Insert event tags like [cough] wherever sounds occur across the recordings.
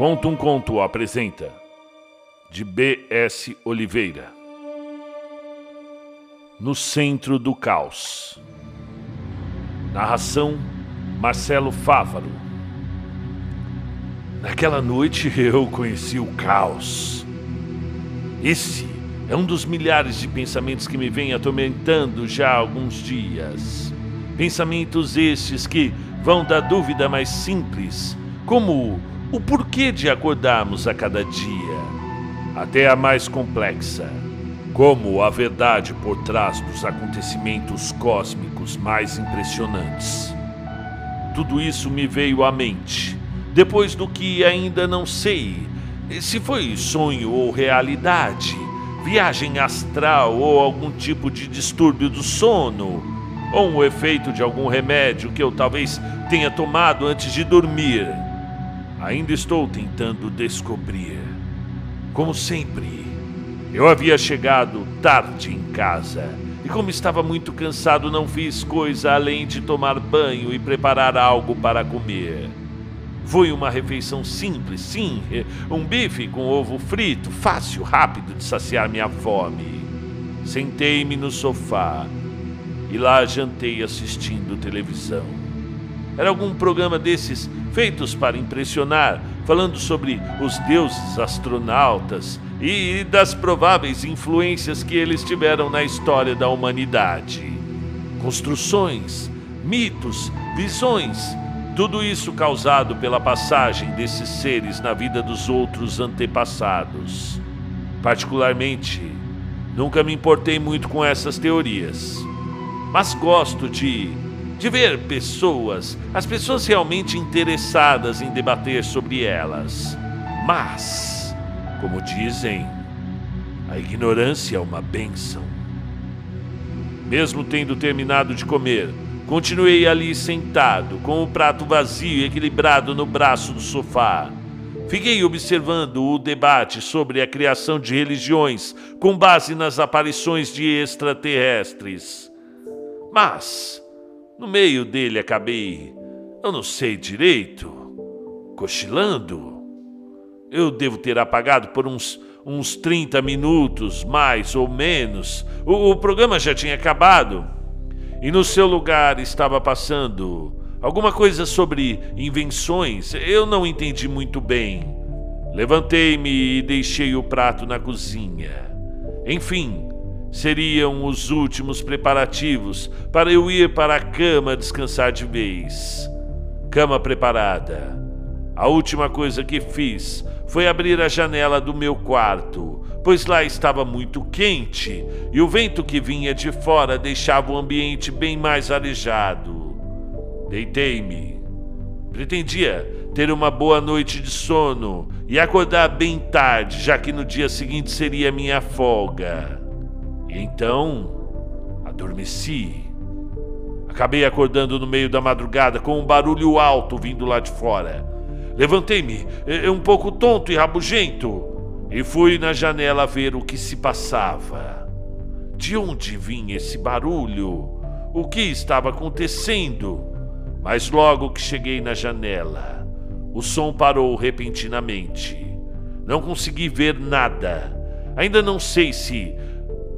Conta um Conto apresenta de B.S. Oliveira. No centro do caos. Narração Marcelo Fávaro. Naquela noite eu conheci o caos. Esse é um dos milhares de pensamentos que me vem atormentando já há alguns dias. Pensamentos estes que vão da dúvida mais simples, como o porquê de acordarmos a cada dia, até a mais complexa, como a verdade por trás dos acontecimentos cósmicos mais impressionantes. Tudo isso me veio à mente, depois do que ainda não sei se foi sonho ou realidade, viagem astral ou algum tipo de distúrbio do sono ou um efeito de algum remédio que eu talvez tenha tomado antes de dormir. Ainda estou tentando descobrir. Como sempre, eu havia chegado tarde em casa e, como estava muito cansado, não fiz coisa além de tomar banho e preparar algo para comer. Foi uma refeição simples, sim, um bife com ovo frito, fácil, rápido de saciar minha fome. Sentei-me no sofá e lá jantei assistindo televisão. Era algum programa desses feitos para impressionar, falando sobre os deuses astronautas e das prováveis influências que eles tiveram na história da humanidade. Construções, mitos, visões, tudo isso causado pela passagem desses seres na vida dos outros antepassados. Particularmente, nunca me importei muito com essas teorias mas gosto de, de ver pessoas, as pessoas realmente interessadas em debater sobre elas. Mas, como dizem, a ignorância é uma bênção. Mesmo tendo terminado de comer, continuei ali sentado, com o prato vazio equilibrado no braço do sofá. Fiquei observando o debate sobre a criação de religiões com base nas aparições de extraterrestres. Mas, no meio dele acabei, eu não sei direito, cochilando. Eu devo ter apagado por uns, uns 30 minutos, mais ou menos. O, o programa já tinha acabado. E no seu lugar estava passando alguma coisa sobre invenções. Eu não entendi muito bem. Levantei-me e deixei o prato na cozinha. Enfim, seriam os últimos preparativos para eu ir para a cama descansar de vez. Cama preparada. A última coisa que fiz foi abrir a janela do meu quarto, pois lá estava muito quente e o vento que vinha de fora deixava o ambiente bem mais arejado. Deitei-me. Pretendia ter uma boa noite de sono e acordar bem tarde, já que no dia seguinte seria minha folga. E então adormeci. Acabei acordando no meio da madrugada com um barulho alto vindo lá de fora. Levantei-me, um pouco tonto e rabugento, e fui na janela ver o que se passava. De onde vinha esse barulho? O que estava acontecendo? Mas logo que cheguei na janela, o som parou repentinamente. Não consegui ver nada. Ainda não sei se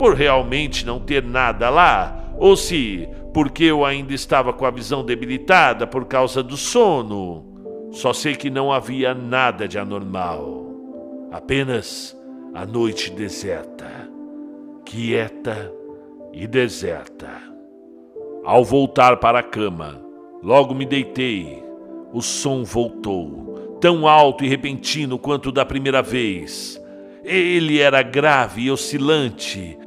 por realmente não ter nada lá, ou se porque eu ainda estava com a visão debilitada por causa do sono. Só sei que não havia nada de anormal. Apenas a noite deserta, quieta e deserta. Ao voltar para a cama, logo me deitei. O som voltou, tão alto e repentino quanto da primeira vez. Ele era grave e oscilante,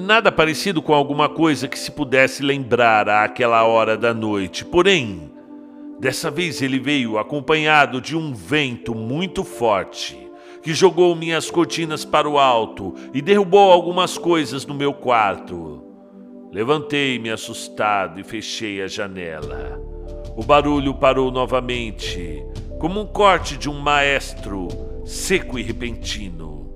nada parecido com alguma coisa que se pudesse lembrar àquela hora da noite. Porém, dessa vez ele veio acompanhado de um vento muito forte que jogou minhas cortinas para o alto e derrubou algumas coisas no meu quarto. Levantei-me assustado e fechei a janela. O barulho parou novamente, como um corte de um maestro seco e repentino.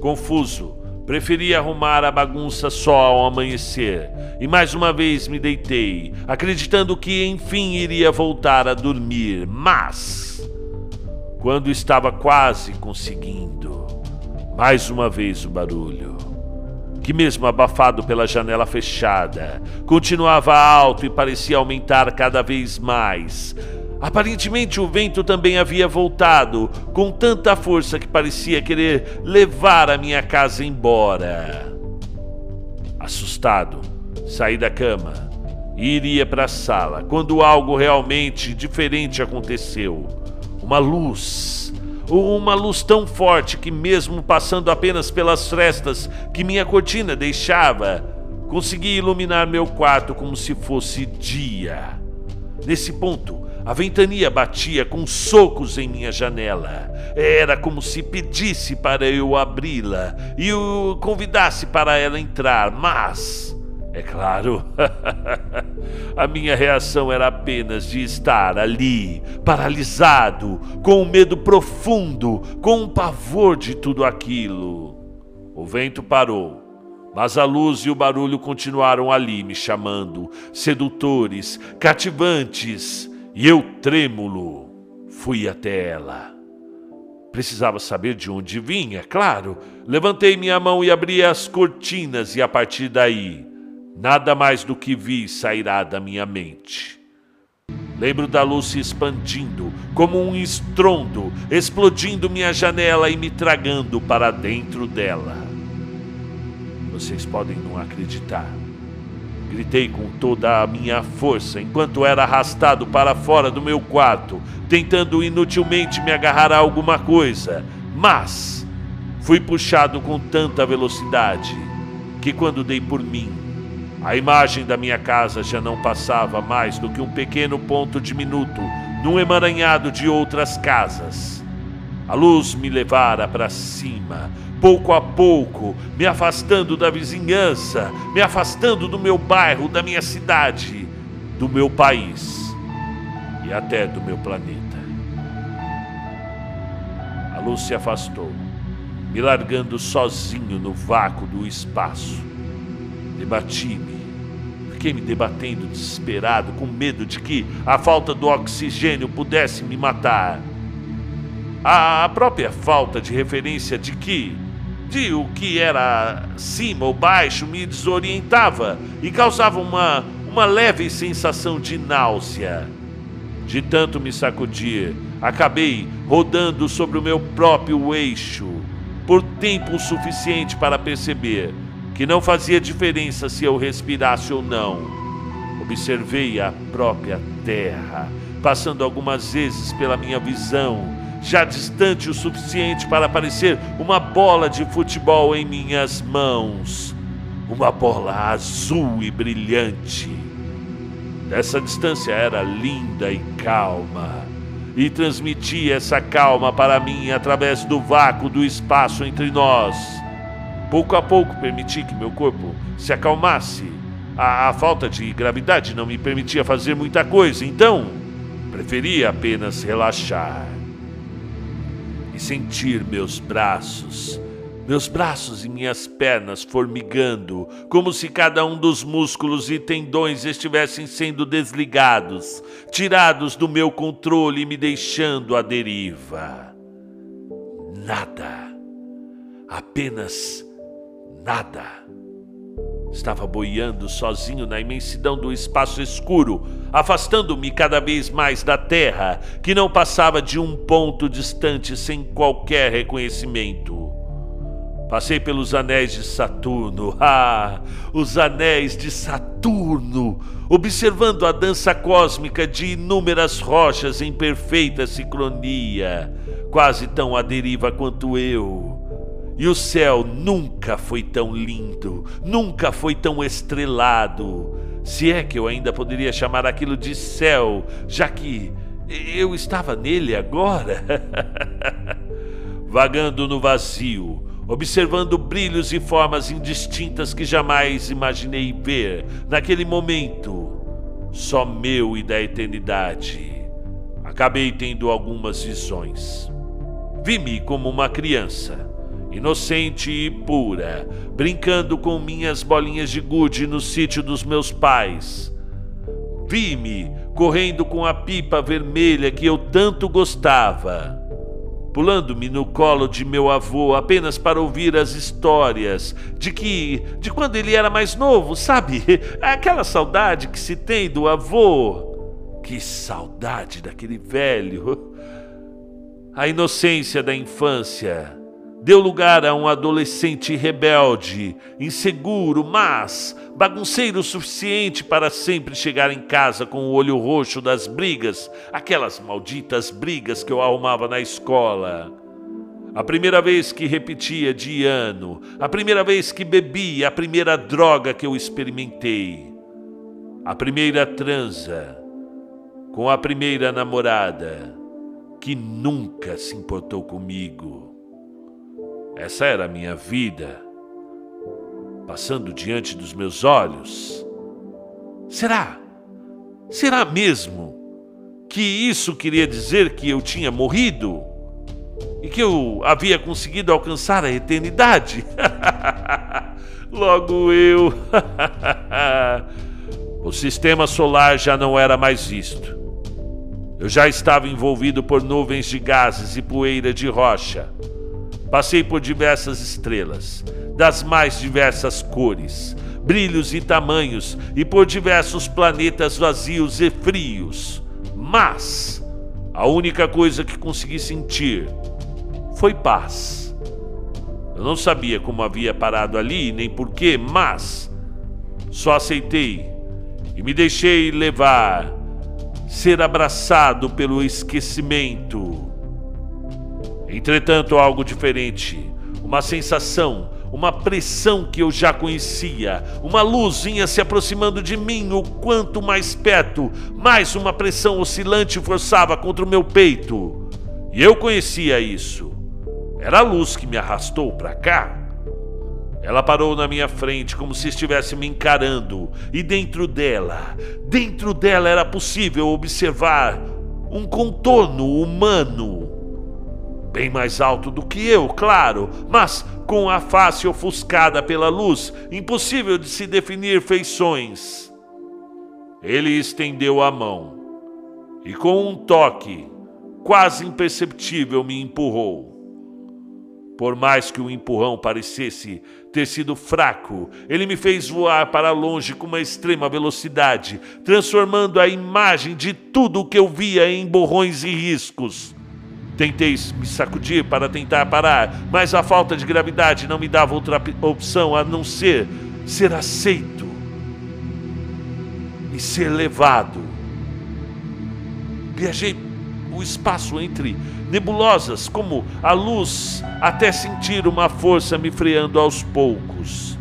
Confuso, Preferi arrumar a bagunça só ao amanhecer e mais uma vez me deitei, acreditando que enfim iria voltar a dormir, mas. quando estava quase conseguindo, mais uma vez o barulho, que, mesmo abafado pela janela fechada, continuava alto e parecia aumentar cada vez mais. Aparentemente, o vento também havia voltado, com tanta força que parecia querer levar a minha casa embora. Assustado, saí da cama e iria para a sala quando algo realmente diferente aconteceu. Uma luz, uma luz tão forte que, mesmo passando apenas pelas frestas que minha cortina deixava, consegui iluminar meu quarto como se fosse dia. Nesse ponto, a ventania batia com socos em minha janela. Era como se pedisse para eu abri-la e o convidasse para ela entrar, mas. É claro, [laughs] a minha reação era apenas de estar ali, paralisado, com um medo profundo, com um pavor de tudo aquilo. O vento parou, mas a luz e o barulho continuaram ali me chamando, sedutores, cativantes e eu, trêmulo, fui até ela. Precisava saber de onde vinha, claro. Levantei minha mão e abri as cortinas, e a partir daí, nada mais do que vi sairá da minha mente. Lembro da luz se expandindo, como um estrondo, explodindo minha janela e me tragando para dentro dela. Vocês podem não acreditar Gritei com toda a minha força enquanto era arrastado para fora do meu quarto, tentando inutilmente me agarrar a alguma coisa. Mas fui puxado com tanta velocidade que, quando dei por mim, a imagem da minha casa já não passava mais do que um pequeno ponto diminuto num emaranhado de outras casas. A luz me levara para cima, pouco a pouco, me afastando da vizinhança, me afastando do meu bairro, da minha cidade, do meu país e até do meu planeta. A luz se afastou, me largando sozinho no vácuo do espaço. Debati-me, fiquei me debatendo desesperado, com medo de que a falta do oxigênio pudesse me matar. A própria falta de referência de que de o que era cima ou baixo me desorientava e causava uma, uma leve sensação de náusea. De tanto me sacudir, acabei rodando sobre o meu próprio eixo por tempo suficiente para perceber que não fazia diferença se eu respirasse ou não. Observei a própria terra, passando algumas vezes pela minha visão já distante o suficiente para parecer uma bola de futebol em minhas mãos. Uma bola azul e brilhante. Dessa distância era linda e calma, e transmitia essa calma para mim através do vácuo do espaço entre nós. Pouco a pouco permiti que meu corpo se acalmasse. A, a falta de gravidade não me permitia fazer muita coisa, então preferia apenas relaxar sentir meus braços, meus braços e minhas pernas formigando, como se cada um dos músculos e tendões estivessem sendo desligados, tirados do meu controle e me deixando à deriva. Nada, apenas nada. Estava boiando sozinho na imensidão do espaço escuro, afastando-me cada vez mais da terra, que não passava de um ponto distante sem qualquer reconhecimento. Passei pelos anéis de Saturno, [laughs] ah, os anéis de Saturno, observando a dança cósmica de inúmeras rochas em perfeita sincronia, quase tão à deriva quanto eu e o céu nunca foi tão lindo, nunca foi tão estrelado. Se é que eu ainda poderia chamar aquilo de céu, já que eu estava nele agora. [laughs] Vagando no vazio, observando brilhos e formas indistintas que jamais imaginei ver naquele momento, só meu e da eternidade. Acabei tendo algumas visões. Vi-me como uma criança inocente e pura, brincando com minhas bolinhas de gude no sítio dos meus pais. Vi-me correndo com a pipa vermelha que eu tanto gostava. pulando-me no colo de meu avô apenas para ouvir as histórias de que, de quando ele era mais novo, sabe? [laughs] Aquela saudade que se tem do avô. Que saudade daquele velho. [laughs] A inocência da infância deu lugar a um adolescente rebelde, inseguro, mas bagunceiro o suficiente para sempre chegar em casa com o olho roxo das brigas, aquelas malditas brigas que eu arrumava na escola. A primeira vez que repetia de ano, a primeira vez que bebi, a primeira droga que eu experimentei, a primeira transa com a primeira namorada que nunca se importou comigo. Essa era a minha vida, passando diante dos meus olhos. Será? Será mesmo que isso queria dizer que eu tinha morrido? E que eu havia conseguido alcançar a eternidade? [laughs] Logo eu. [laughs] o sistema solar já não era mais visto. Eu já estava envolvido por nuvens de gases e poeira de rocha. Passei por diversas estrelas, das mais diversas cores, brilhos e tamanhos, e por diversos planetas vazios e frios. Mas a única coisa que consegui sentir foi paz. Eu não sabia como havia parado ali, nem porquê, mas só aceitei e me deixei levar, ser abraçado pelo esquecimento Entretanto, algo diferente, uma sensação, uma pressão que eu já conhecia, uma luz vinha se aproximando de mim, o quanto mais perto, mais uma pressão oscilante forçava contra o meu peito. E eu conhecia isso. Era a luz que me arrastou para cá. Ela parou na minha frente como se estivesse me encarando, e dentro dela, dentro dela era possível observar um contorno humano bem mais alto do que eu, claro, mas com a face ofuscada pela luz, impossível de se definir feições. Ele estendeu a mão e, com um toque quase imperceptível, me empurrou. Por mais que o empurrão parecesse ter sido fraco, ele me fez voar para longe com uma extrema velocidade, transformando a imagem de tudo o que eu via em borrões e riscos. Tentei me sacudir para tentar parar, mas a falta de gravidade não me dava outra opção a não ser ser aceito e ser levado. Viajei o espaço entre nebulosas, como a luz, até sentir uma força me freando aos poucos.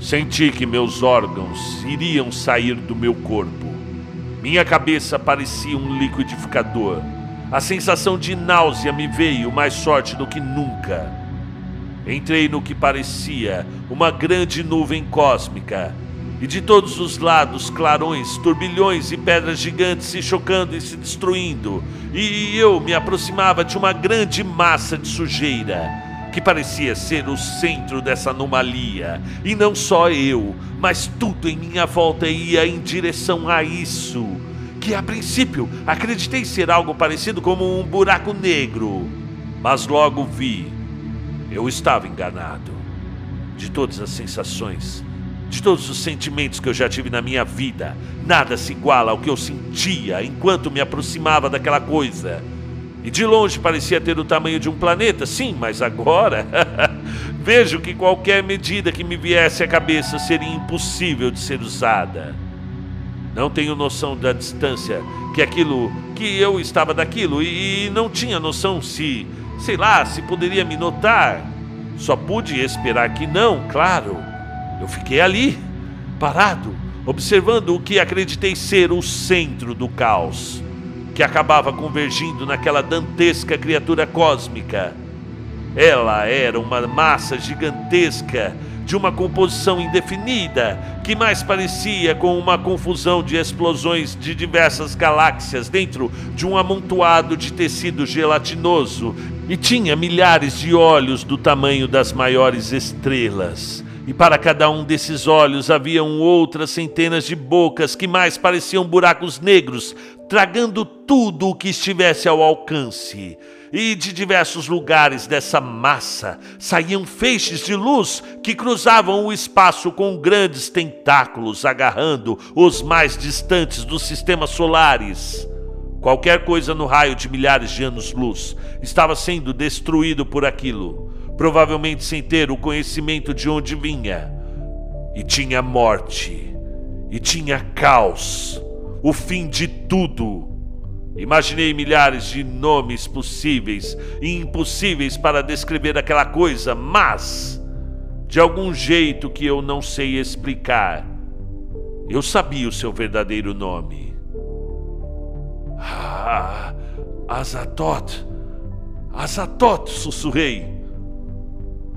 Senti que meus órgãos iriam sair do meu corpo. Minha cabeça parecia um liquidificador a sensação de náusea me veio mais forte do que nunca. Entrei no que parecia uma grande nuvem cósmica, e de todos os lados clarões, turbilhões e pedras gigantes se chocando e se destruindo, e eu me aproximava de uma grande massa de sujeira que parecia ser o centro dessa anomalia, e não só eu, mas tudo em minha volta ia em direção a isso que a princípio acreditei ser algo parecido como um buraco negro, mas logo vi. Eu estava enganado. De todas as sensações, de todos os sentimentos que eu já tive na minha vida, nada se iguala ao que eu sentia enquanto me aproximava daquela coisa. E de longe parecia ter o tamanho de um planeta, sim, mas agora [laughs] vejo que qualquer medida que me viesse à cabeça seria impossível de ser usada. Não tenho noção da distância que aquilo, que eu estava daquilo e, não tinha noção se, sei lá, se poderia me notar. Só pude esperar que não, claro. Eu fiquei ali, parado, observando o que acreditei ser o centro do caos, que acabava convergindo naquela dantesca criatura cósmica. Ela era uma massa gigantesca de uma composição indefinida, que mais parecia com uma confusão de explosões de diversas galáxias dentro de um amontoado de tecido gelatinoso, e tinha milhares de olhos do tamanho das maiores estrelas. E para cada um desses olhos haviam outras centenas de bocas que mais pareciam buracos negros, tragando tudo o que estivesse ao alcance. E de diversos lugares dessa massa saíam feixes de luz que cruzavam o espaço com grandes tentáculos agarrando os mais distantes dos sistemas solares. Qualquer coisa no raio de milhares de anos-luz estava sendo destruído por aquilo, provavelmente sem ter o conhecimento de onde vinha. E tinha morte, e tinha caos, o fim de tudo. Imaginei milhares de nomes possíveis e impossíveis para descrever aquela coisa, mas, de algum jeito que eu não sei explicar, eu sabia o seu verdadeiro nome. Ah, Azatot, Azatot, sussurrei.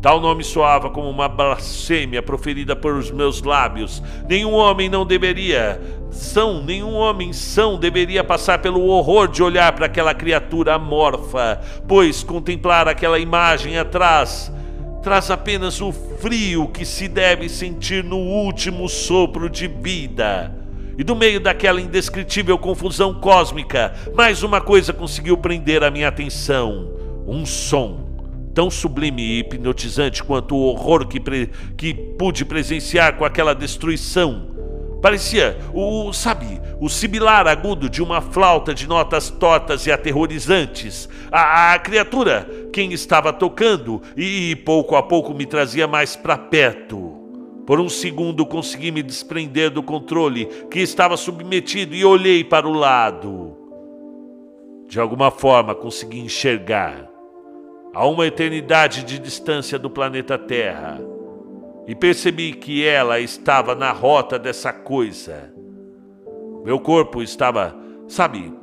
Tal nome soava como uma blasfêmia proferida por os meus lábios. Nenhum homem não deveria, são, nenhum homem são deveria passar pelo horror de olhar para aquela criatura amorfa, pois contemplar aquela imagem atrás traz apenas o frio que se deve sentir no último sopro de vida. E no meio daquela indescritível confusão cósmica, mais uma coisa conseguiu prender a minha atenção: um som tão sublime e hipnotizante quanto o horror que, que pude presenciar com aquela destruição. Parecia o, sabe, o sibilar agudo de uma flauta de notas tortas e aterrorizantes. A, a criatura, quem estava tocando, e pouco a pouco me trazia mais para perto. Por um segundo consegui me desprender do controle que estava submetido e olhei para o lado. De alguma forma consegui enxergar a uma eternidade de distância do planeta Terra e percebi que ela estava na rota dessa coisa. Meu corpo estava, sabe,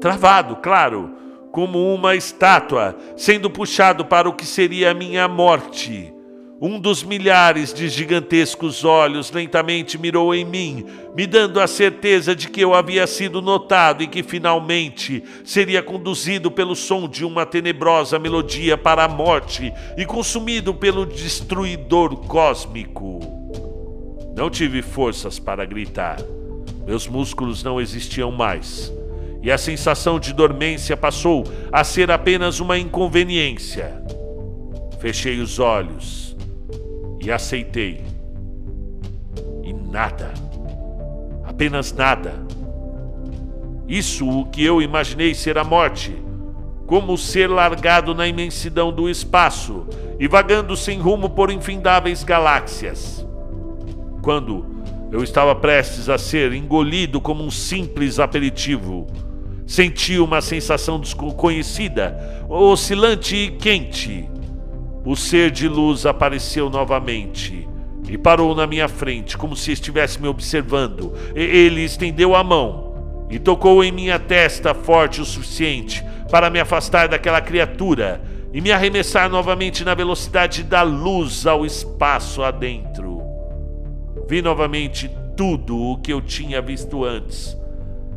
travado, claro, como uma estátua, sendo puxado para o que seria a minha morte. Um dos milhares de gigantescos olhos lentamente mirou em mim, me dando a certeza de que eu havia sido notado e que finalmente seria conduzido pelo som de uma tenebrosa melodia para a morte e consumido pelo destruidor cósmico. Não tive forças para gritar. Meus músculos não existiam mais. E a sensação de dormência passou a ser apenas uma inconveniência. Fechei os olhos e aceitei. E nada, apenas nada. Isso o que eu imaginei ser a morte, como ser largado na imensidão do espaço e vagando sem rumo por infindáveis galáxias. Quando eu estava prestes a ser engolido como um simples aperitivo, senti uma sensação desconhecida, oscilante e quente o ser de luz apareceu novamente e parou na minha frente, como se estivesse me observando. Ele estendeu a mão e tocou em minha testa forte o suficiente para me afastar daquela criatura e me arremessar novamente na velocidade da luz ao espaço adentro. Vi novamente tudo o que eu tinha visto antes: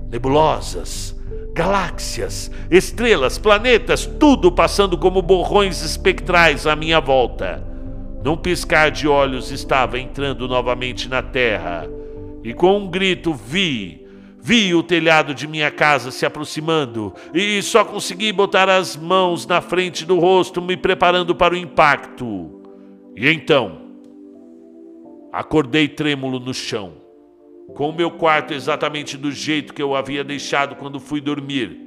nebulosas, galáxias, estrelas, planetas, tudo passando como borrões espectrais à minha volta. Num piscar de olhos estava entrando novamente na terra, e com um grito vi, vi o telhado de minha casa se aproximando, e só consegui botar as mãos na frente do rosto, me preparando para o impacto. E então, acordei trêmulo no chão com o meu quarto exatamente do jeito que eu havia deixado quando fui dormir.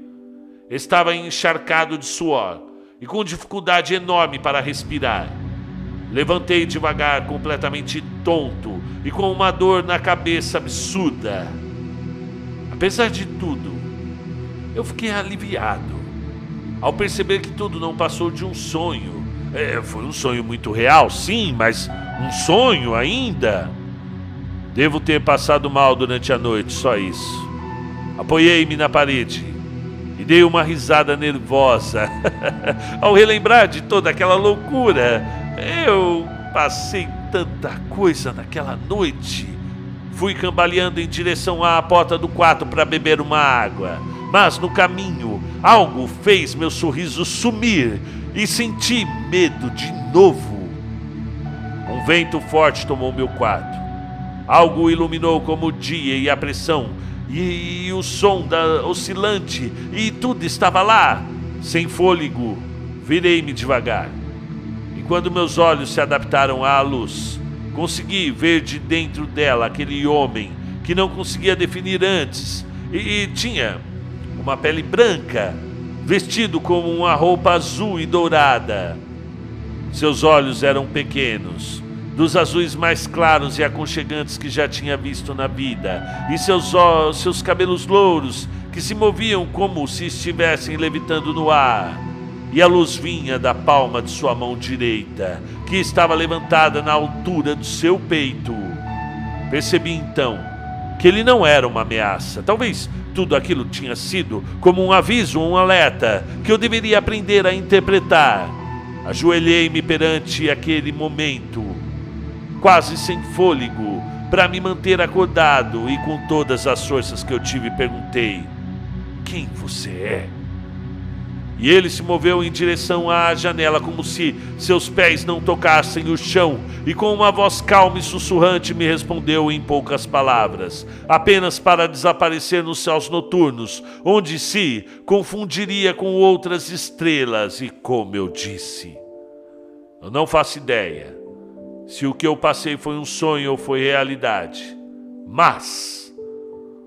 Estava encharcado de suor e com dificuldade enorme para respirar. Levantei devagar, completamente tonto e com uma dor na cabeça absurda. Apesar de tudo, eu fiquei aliviado ao perceber que tudo não passou de um sonho. É, foi um sonho muito real, sim, mas um sonho ainda. Devo ter passado mal durante a noite, só isso. Apoiei-me na parede e dei uma risada nervosa [laughs] ao relembrar de toda aquela loucura. Eu passei tanta coisa naquela noite. Fui cambaleando em direção à porta do quarto para beber uma água, mas no caminho algo fez meu sorriso sumir e senti medo de novo. Um vento forte tomou meu quarto. Algo iluminou como o dia e a pressão, e, e o som da oscilante, e tudo estava lá. Sem fôlego, virei-me devagar. E quando meus olhos se adaptaram à luz, consegui ver de dentro dela aquele homem que não conseguia definir antes e, e tinha uma pele branca, vestido com uma roupa azul e dourada. Seus olhos eram pequenos, dos azuis mais claros e aconchegantes que já tinha visto na vida, e seus, seus cabelos louros que se moviam como se estivessem levitando no ar. E a luz vinha da palma de sua mão direita, que estava levantada na altura do seu peito. Percebi então que ele não era uma ameaça. Talvez tudo aquilo tinha sido como um aviso, um alerta, que eu deveria aprender a interpretar. Ajoelhei-me perante aquele momento, quase sem fôlego, para me manter acordado e com todas as forças que eu tive, perguntei: quem você é? E ele se moveu em direção à janela, como se seus pés não tocassem o chão, e com uma voz calma e sussurrante me respondeu em poucas palavras, apenas para desaparecer nos céus noturnos, onde se confundiria com outras estrelas, e como eu disse. Eu não faço ideia se o que eu passei foi um sonho ou foi realidade, mas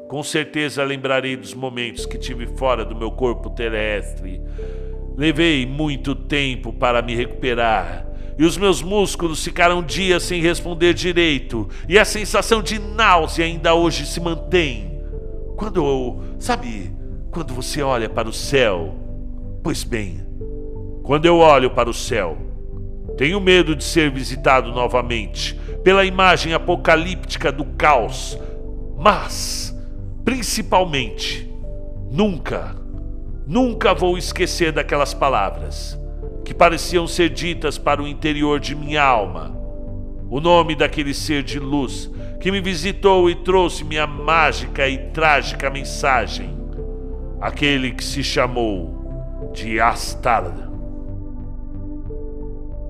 com certeza lembrarei dos momentos que tive fora do meu corpo terrestre. Levei muito tempo para me recuperar. E os meus músculos ficaram dias sem responder direito. E a sensação de náusea ainda hoje se mantém. Quando eu. Sabe, quando você olha para o céu? Pois bem, quando eu olho para o céu, tenho medo de ser visitado novamente pela imagem apocalíptica do caos. Mas Principalmente, nunca, nunca vou esquecer daquelas palavras que pareciam ser ditas para o interior de minha alma. O nome daquele ser de luz que me visitou e trouxe minha mágica e trágica mensagem. Aquele que se chamou de Astard.